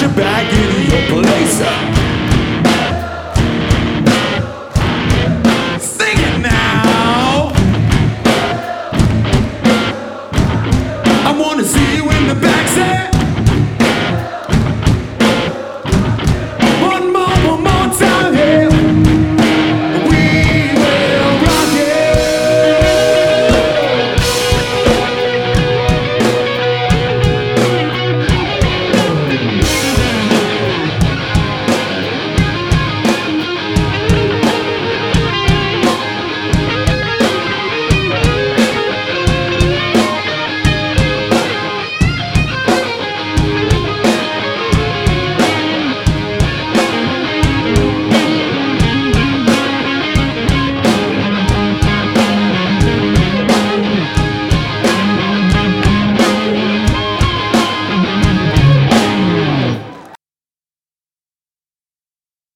your bag in your place.